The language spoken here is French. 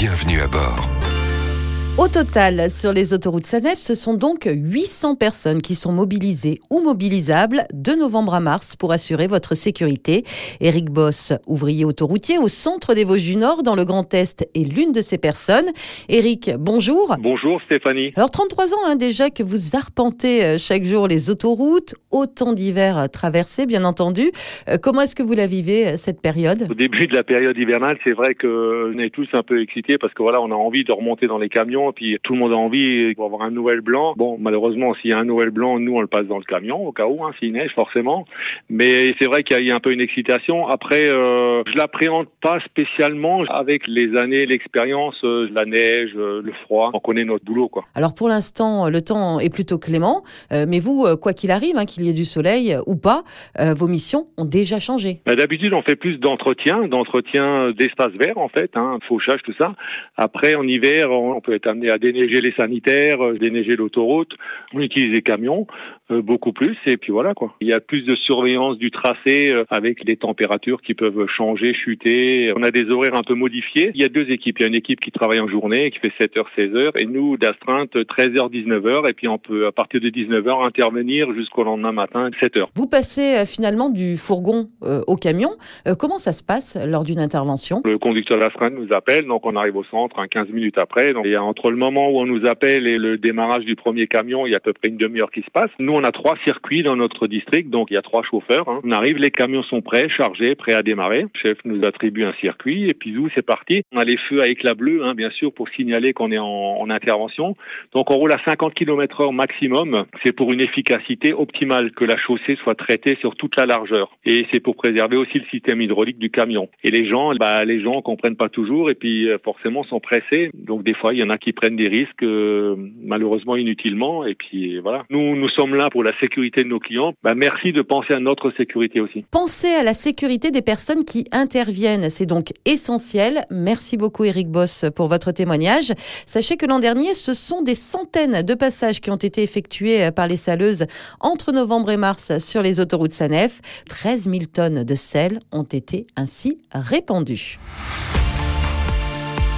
Bienvenue à bord. Au total, sur les autoroutes SANEF, ce sont donc 800 personnes qui sont mobilisées ou mobilisables de novembre à mars pour assurer votre sécurité. Eric Boss, ouvrier autoroutier au centre des Vosges du Nord dans le Grand Est, est l'une de ces personnes. Eric, bonjour. Bonjour Stéphanie. Alors 33 ans hein, déjà que vous arpentez euh, chaque jour les autoroutes, autant d'hiver traversés bien entendu. Euh, comment est-ce que vous la vivez euh, cette période? Au début de la période hivernale, c'est vrai que on est tous un peu excités parce que voilà, on a envie de remonter dans les camions puis tout le monde a envie d'avoir un Noël blanc. Bon, malheureusement, s'il y a un Noël blanc, nous, on le passe dans le camion, au cas où, hein, s'il neige, forcément. Mais c'est vrai qu'il y, a un peu une excitation. Après, euh, je l'appréhende pas spécialement avec les années, l'expérience, euh, la neige, euh, le froid. On connaît notre boulot, quoi. Alors, pour l'instant, le temps est plutôt clément. Euh, mais vous, quoi qu'il arrive, hein, qu'il y ait du soleil ou pas, vos missions ont déjà changé. Bah, d'habitude, on fait plus d'entretien, d'entretien d'espace vert, en fait, hein, fauchage, tout ça. Après, en hiver, on peut être amené à déneiger les sanitaires, euh, déneiger l'autoroute. On utilise les camions euh, beaucoup plus et puis voilà quoi. Il y a plus de surveillance du tracé euh, avec les températures qui peuvent changer, chuter. On a des horaires un peu modifiés. Il y a deux équipes. Il y a une équipe qui travaille en journée qui fait 7h 16h et nous d'astreinte 13h 19h et puis on peut à partir de 19h intervenir jusqu'au lendemain matin 7h. Vous passez finalement du fourgon au camion. comment ça se passe lors d'une intervention? Le conducteur d'astreinte nous appelle donc on arrive au centre 15 minutes après. Donc il y a entre le moment où on nous appelle et le démarrage du premier camion, il y a à peu près une demi-heure qui se passe. Nous, on a trois circuits dans notre district, donc il y a trois chauffeurs. Hein. On arrive, les camions sont prêts, chargés, prêts à démarrer. Le chef nous attribue un circuit et puis nous, c'est parti. On a les feux à éclat bleu, hein, bien sûr, pour signaler qu'on est en, en, intervention. Donc on roule à 50 km heure maximum. C'est pour une efficacité optimale que la chaussée soit traitée sur toute la largeur. Et c'est pour préserver aussi le système hydraulique du camion. Et les gens, bah, les gens comprennent pas toujours et puis euh, forcément sont pressés. Donc des fois, il y en a qui prennent des risques euh, malheureusement inutilement. Et puis voilà, nous nous sommes là pour la sécurité de nos clients. Bah, merci de penser à notre sécurité aussi. Pensez à la sécurité des personnes qui interviennent, c'est donc essentiel. Merci beaucoup Eric Boss pour votre témoignage. Sachez que l'an dernier, ce sont des centaines de passages qui ont été effectués par les saleuses entre novembre et mars sur les autoroutes Sanef. 13 000 tonnes de sel ont été ainsi répandues.